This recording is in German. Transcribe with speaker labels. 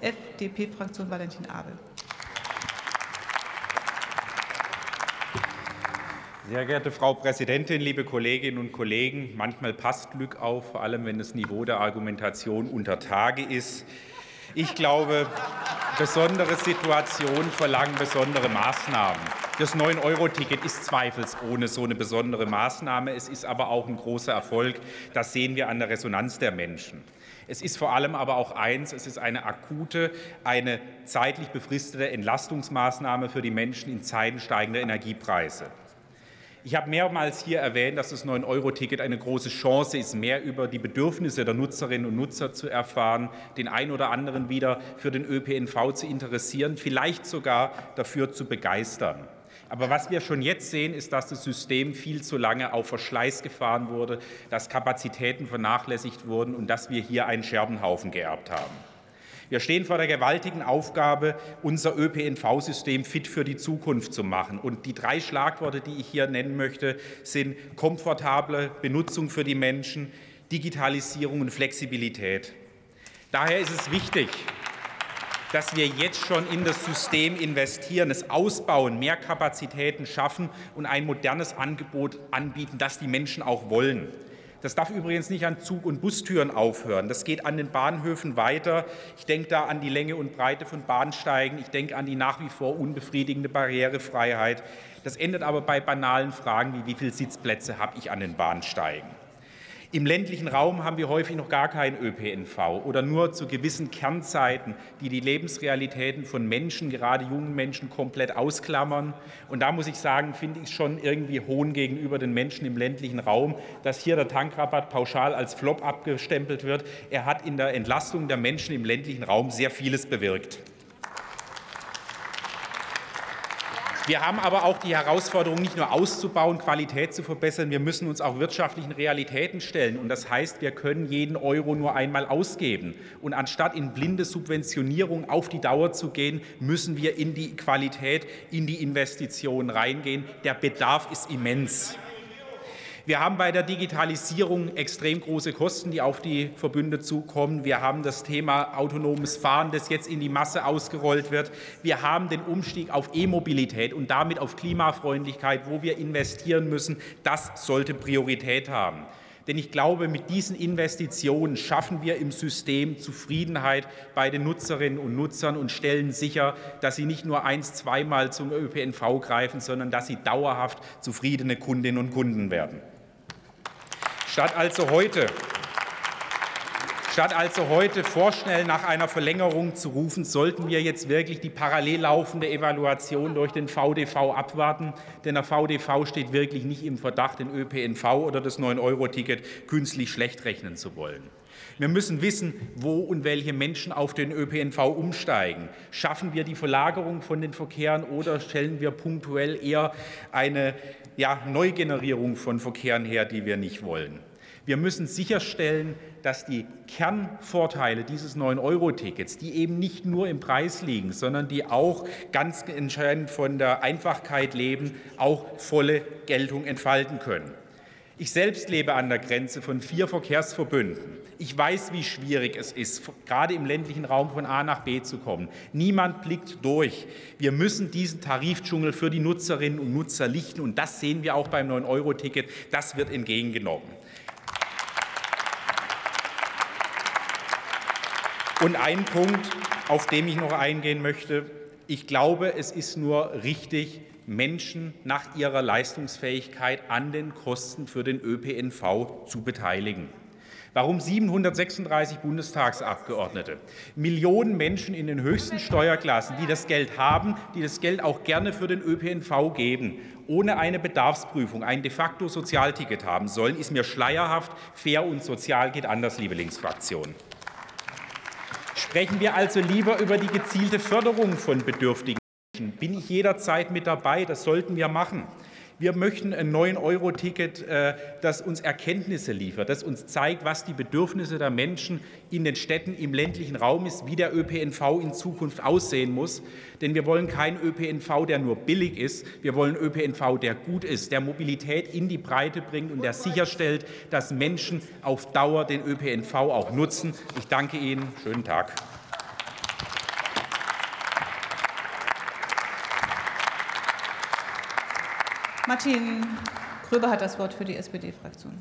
Speaker 1: FDP-Fraktion Valentin Abel.
Speaker 2: Sehr geehrte Frau Präsidentin, liebe Kolleginnen und Kollegen! Manchmal passt Glück auf, vor allem wenn das Niveau der Argumentation unter Tage ist. Ich glaube, besondere Situationen verlangen besondere Maßnahmen. Das 9-Euro-Ticket ist zweifelsohne so eine besondere Maßnahme. Es ist aber auch ein großer Erfolg. Das sehen wir an der Resonanz der Menschen. Es ist vor allem aber auch eins, es ist eine akute, eine zeitlich befristete Entlastungsmaßnahme für die Menschen in Zeiten steigender Energiepreise. Ich habe mehrmals hier erwähnt, dass das 9-Euro-Ticket eine große Chance ist, mehr über die Bedürfnisse der Nutzerinnen und Nutzer zu erfahren, den einen oder anderen wieder für den ÖPNV zu interessieren, vielleicht sogar dafür zu begeistern. Aber was wir schon jetzt sehen, ist, dass das System viel zu lange auf Verschleiß gefahren wurde, dass Kapazitäten vernachlässigt wurden und dass wir hier einen Scherbenhaufen geerbt haben. Wir stehen vor der gewaltigen Aufgabe, unser ÖPNV-System fit für die Zukunft zu machen. Und die drei Schlagworte, die ich hier nennen möchte, sind komfortable Benutzung für die Menschen, Digitalisierung und Flexibilität. Daher ist es wichtig, dass wir jetzt schon in das System investieren, es ausbauen, mehr Kapazitäten schaffen und ein modernes Angebot anbieten, das die Menschen auch wollen. Das darf übrigens nicht an Zug- und Bustüren aufhören. Das geht an den Bahnhöfen weiter. Ich denke da an die Länge und Breite von Bahnsteigen. Ich denke an die nach wie vor unbefriedigende Barrierefreiheit. Das endet aber bei banalen Fragen wie, wie viele Sitzplätze habe ich an den Bahnsteigen? Im ländlichen Raum haben wir häufig noch gar keinen ÖPNV oder nur zu gewissen Kernzeiten, die die Lebensrealitäten von Menschen, gerade jungen Menschen, komplett ausklammern. Und da muss ich sagen, finde ich schon irgendwie Hohn gegenüber den Menschen im ländlichen Raum, dass hier der Tankrabatt pauschal als Flop abgestempelt wird. Er hat in der Entlastung der Menschen im ländlichen Raum sehr vieles bewirkt. Wir haben aber auch die Herausforderung, nicht nur auszubauen, Qualität zu verbessern, wir müssen uns auch wirtschaftlichen Realitäten stellen. Und das heißt, wir können jeden Euro nur einmal ausgeben. Und anstatt in blinde Subventionierung auf die Dauer zu gehen, müssen wir in die Qualität, in die Investitionen reingehen. Der Bedarf ist immens. Wir haben bei der Digitalisierung extrem große Kosten, die auf die Verbünde zukommen. Wir haben das Thema autonomes Fahren, das jetzt in die Masse ausgerollt wird. Wir haben den Umstieg auf E-Mobilität und damit auf Klimafreundlichkeit, wo wir investieren müssen. Das sollte Priorität haben. Denn ich glaube, mit diesen Investitionen schaffen wir im System Zufriedenheit bei den Nutzerinnen und Nutzern und stellen sicher, dass sie nicht nur eins, zweimal zum ÖPNV greifen, sondern dass sie dauerhaft zufriedene Kundinnen und Kunden werden. Statt also heute Statt also heute vorschnell nach einer Verlängerung zu rufen, sollten wir jetzt wirklich die parallel laufende Evaluation durch den VDV abwarten. Denn der VDV steht wirklich nicht im Verdacht, den ÖPNV oder das 9-Euro-Ticket künstlich schlecht rechnen zu wollen. Wir müssen wissen, wo und welche Menschen auf den ÖPNV umsteigen. Schaffen wir die Verlagerung von den Verkehren oder stellen wir punktuell eher eine ja, Neugenerierung von Verkehren her, die wir nicht wollen? Wir müssen sicherstellen, dass die Kernvorteile dieses 9-Euro-Tickets, die eben nicht nur im Preis liegen, sondern die auch ganz entscheidend von der Einfachkeit leben, auch volle Geltung entfalten können. Ich selbst lebe an der Grenze von vier Verkehrsverbünden. Ich weiß, wie schwierig es ist, gerade im ländlichen Raum von A nach B zu kommen. Niemand blickt durch. Wir müssen diesen Tarifdschungel für die Nutzerinnen und Nutzer lichten, und das sehen wir auch beim 9-Euro-Ticket. Das wird entgegengenommen. Und ein Punkt, auf den ich noch eingehen möchte. Ich glaube, es ist nur richtig, Menschen nach ihrer Leistungsfähigkeit an den Kosten für den ÖPNV zu beteiligen. Warum 736 Bundestagsabgeordnete? Millionen Menschen in den höchsten Steuerklassen, die das Geld haben, die das Geld auch gerne für den ÖPNV geben, ohne eine Bedarfsprüfung ein de facto Sozialticket haben sollen, ist mir schleierhaft. Fair und sozial geht anders, liebe Linksfraktion. Sprechen wir also lieber über die gezielte Förderung von bedürftigen. Bin ich jederzeit mit dabei, das sollten wir machen. Wir möchten ein 9-Euro-Ticket, äh, das uns Erkenntnisse liefert, das uns zeigt, was die Bedürfnisse der Menschen in den Städten im ländlichen Raum ist, wie der ÖPNV in Zukunft aussehen muss. Denn wir wollen keinen ÖPNV, der nur billig ist. Wir wollen ÖPNV, der gut ist, der Mobilität in die Breite bringt und der sicherstellt, dass Menschen auf Dauer den ÖPNV auch nutzen. Ich danke Ihnen. Schönen Tag.
Speaker 1: Martin Gröber hat das Wort für die SPD-Fraktion.